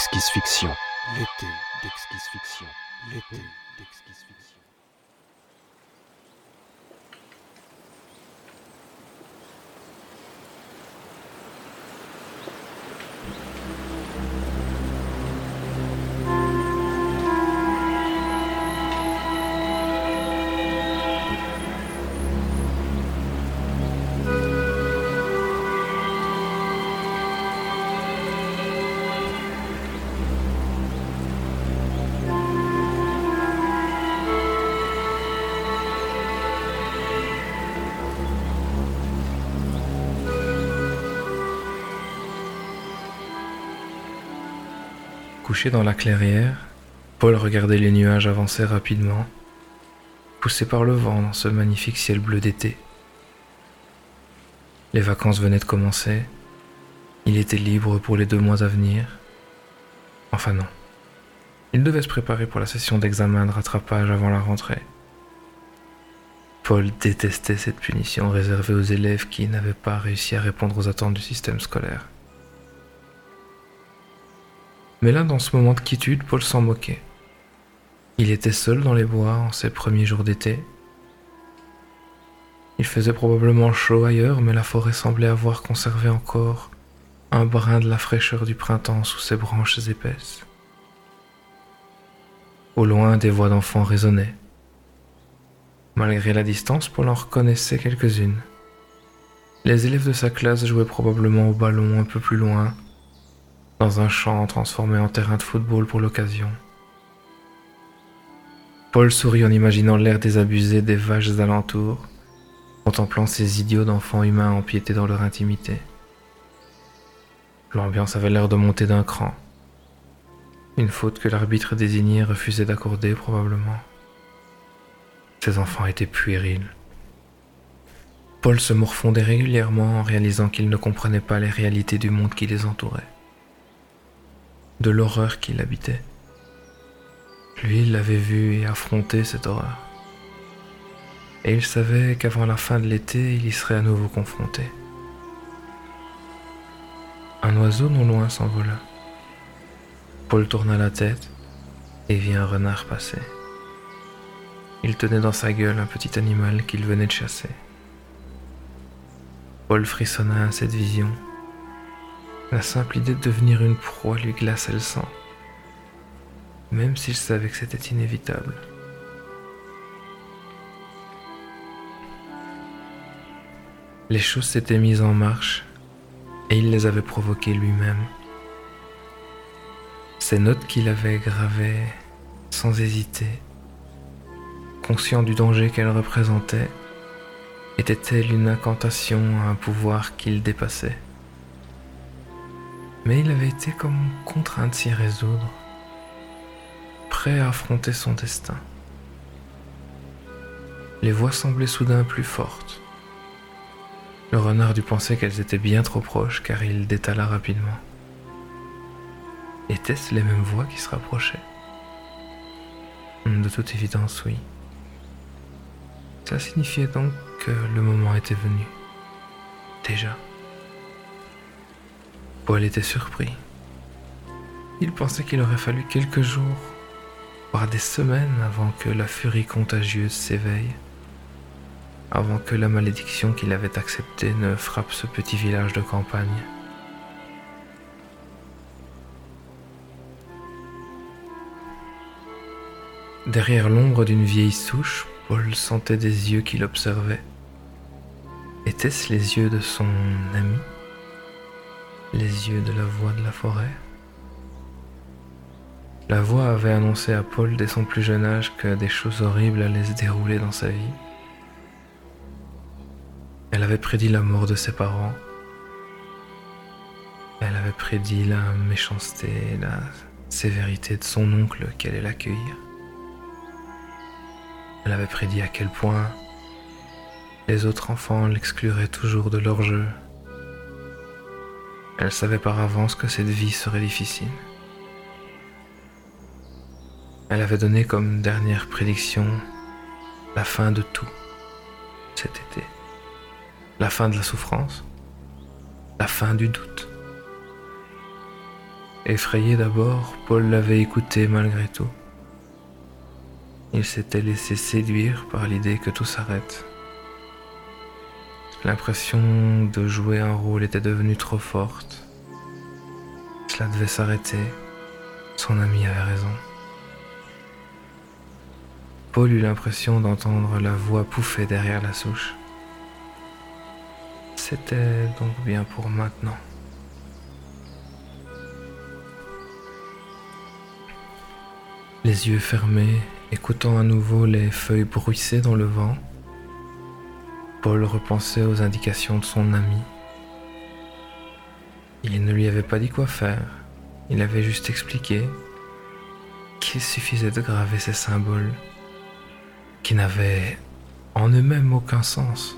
D'exquise fiction. L'été d'exquise fiction. L'été d'exquise fiction. Dans la clairière, Paul regardait les nuages avancer rapidement, poussés par le vent dans ce magnifique ciel bleu d'été. Les vacances venaient de commencer, il était libre pour les deux mois à venir. Enfin non, il devait se préparer pour la session d'examen de rattrapage avant la rentrée. Paul détestait cette punition réservée aux élèves qui n'avaient pas réussi à répondre aux attentes du système scolaire. Mais là, dans ce moment de quiétude, Paul s'en moquait. Il était seul dans les bois en ces premiers jours d'été. Il faisait probablement chaud ailleurs, mais la forêt semblait avoir conservé encore un brin de la fraîcheur du printemps sous ses branches épaisses. Au loin, des voix d'enfants résonnaient. Malgré la distance, Paul en reconnaissait quelques-unes. Les élèves de sa classe jouaient probablement au ballon un peu plus loin, dans un champ transformé en terrain de football pour l'occasion. Paul sourit en imaginant l'air désabusé des vaches alentours, contemplant ces idiots d'enfants humains empiétés dans leur intimité. L'ambiance avait l'air de monter d'un cran. Une faute que l'arbitre désigné refusait d'accorder probablement. Ces enfants étaient puérils. Paul se morfondait régulièrement en réalisant qu'il ne comprenait pas les réalités du monde qui les entourait de l'horreur qui l'habitait. Lui, il l'avait vu et affronté cette horreur. Et il savait qu'avant la fin de l'été, il y serait à nouveau confronté. Un oiseau non loin s'envola. Paul tourna la tête et vit un renard passer. Il tenait dans sa gueule un petit animal qu'il venait de chasser. Paul frissonna à cette vision la simple idée de devenir une proie lui glaçait le sang, même s'il savait que c'était inévitable. Les choses s'étaient mises en marche et il les avait provoquées lui-même. Ces notes qu'il avait gravées sans hésiter, conscient du danger qu'elles représentaient, étaient-elles une incantation à un pouvoir qu'il dépassait? Mais il avait été comme contraint de s'y résoudre, prêt à affronter son destin. Les voix semblaient soudain plus fortes. Le renard dut penser qu'elles étaient bien trop proches car il détala rapidement. Étaient-ce les mêmes voix qui se rapprochaient? De toute évidence, oui. Ça signifiait donc que le moment était venu. Déjà. Paul était surpris. Il pensait qu'il aurait fallu quelques jours, voire des semaines avant que la furie contagieuse s'éveille, avant que la malédiction qu'il avait acceptée ne frappe ce petit village de campagne. Derrière l'ombre d'une vieille souche, Paul sentait des yeux qui l'observaient. Étaient-ce les yeux de son ami? Les yeux de la voix de la forêt. La voix avait annoncé à Paul dès son plus jeune âge que des choses horribles allaient se dérouler dans sa vie. Elle avait prédit la mort de ses parents. Elle avait prédit la méchanceté et la sévérité de son oncle qui allait l'accueillir. Elle avait prédit à quel point les autres enfants l'excluraient toujours de leur jeu elle savait par avance que cette vie serait difficile. Elle avait donné comme dernière prédiction la fin de tout cet été. La fin de la souffrance, la fin du doute. Effrayé d'abord, Paul l'avait écouté malgré tout. Il s'était laissé séduire par l'idée que tout s'arrête. L'impression de jouer un rôle était devenue trop forte. Cela devait s'arrêter. Son ami avait raison. Paul eut l'impression d'entendre la voix pouffer derrière la souche. C'était donc bien pour maintenant. Les yeux fermés, écoutant à nouveau les feuilles bruisser dans le vent, Paul repensait aux indications de son ami. Il ne lui avait pas dit quoi faire, il avait juste expliqué qu'il suffisait de graver ces symboles qui n'avaient en eux-mêmes aucun sens,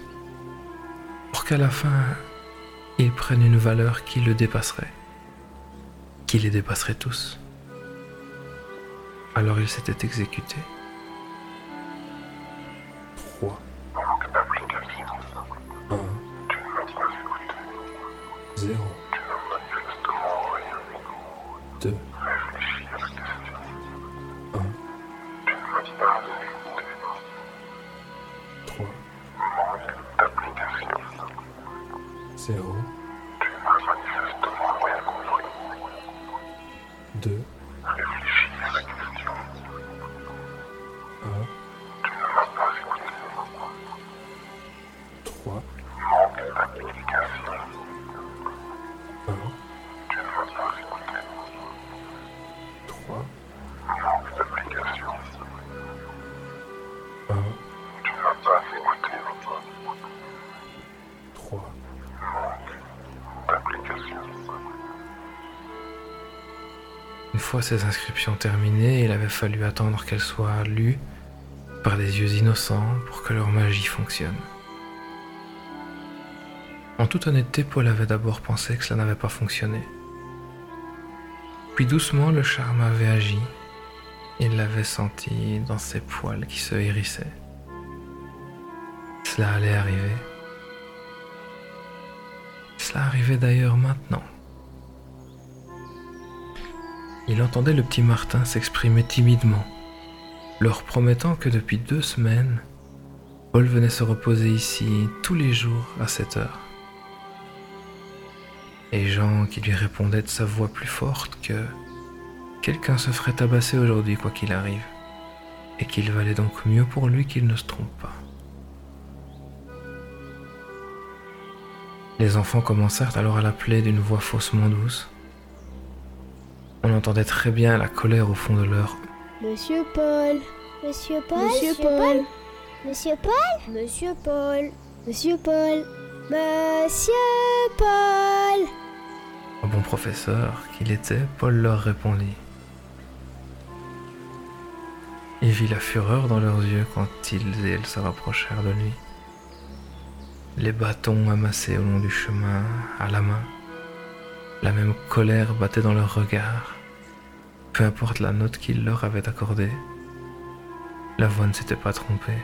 pour qu'à la fin, ils prennent une valeur qui le dépasserait, qui les dépasserait tous. Alors il s'était exécuté. 0 2 fois ces inscriptions terminées, il avait fallu attendre qu'elles soient lues par des yeux innocents pour que leur magie fonctionne. En toute honnêteté, Paul avait d'abord pensé que cela n'avait pas fonctionné. Puis doucement, le charme avait agi. Il l'avait senti dans ses poils qui se hérissaient. Cela allait arriver. Cela arrivait d'ailleurs maintenant. Il entendait le petit Martin s'exprimer timidement, leur promettant que depuis deux semaines, Paul venait se reposer ici tous les jours à cette heure. Et Jean qui lui répondait de sa voix plus forte que quelqu'un se ferait tabasser aujourd'hui quoi qu'il arrive, et qu'il valait donc mieux pour lui qu'il ne se trompe pas. Les enfants commencèrent alors à l'appeler d'une voix faussement douce. On entendait très bien la colère au fond de leur Monsieur Paul. Monsieur Paul Monsieur Paul. Monsieur Paul Monsieur Paul. Monsieur Paul. Monsieur Paul. Au bon professeur qu'il était, Paul leur répondit. Il vit la fureur dans leurs yeux quand ils et elles se rapprochèrent de lui. Les bâtons amassés au long du chemin, à la main. La même colère battait dans leurs regards. Peu importe la note qu'il leur avait accordée, la voix ne s'était pas trompée.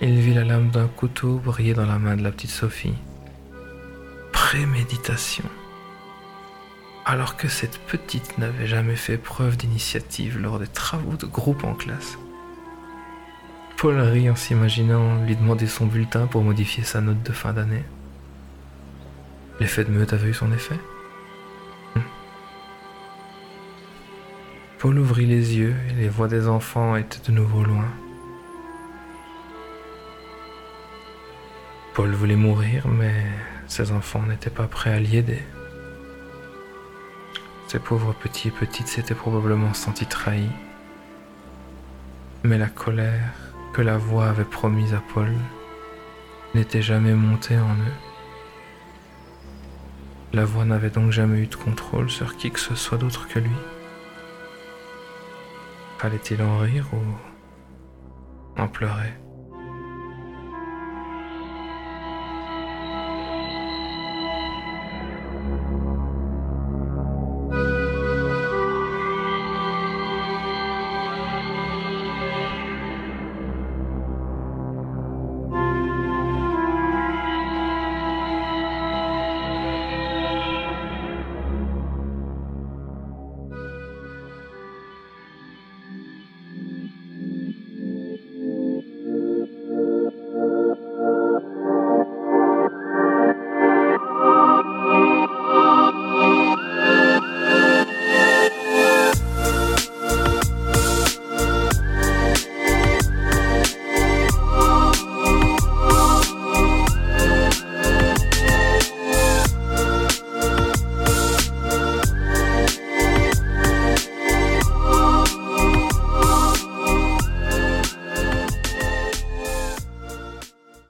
Il vit la lame d'un couteau briller dans la main de la petite Sophie. Préméditation. Alors que cette petite n'avait jamais fait preuve d'initiative lors des travaux de groupe en classe. Paul rit en s'imaginant lui demander son bulletin pour modifier sa note de fin d'année. L'effet de meute avait eu son effet Hmm. Paul ouvrit les yeux et les voix des enfants étaient de nouveau loin. Paul voulait mourir, mais ses enfants n'étaient pas prêts à l'y aider. Ces pauvres petits et petites s'étaient probablement sentis trahis. Mais la colère que la voix avait promise à Paul n'était jamais montée en eux. La voix n'avait donc jamais eu de contrôle sur qui que ce soit d'autre que lui. Fallait-il en rire ou en pleurer?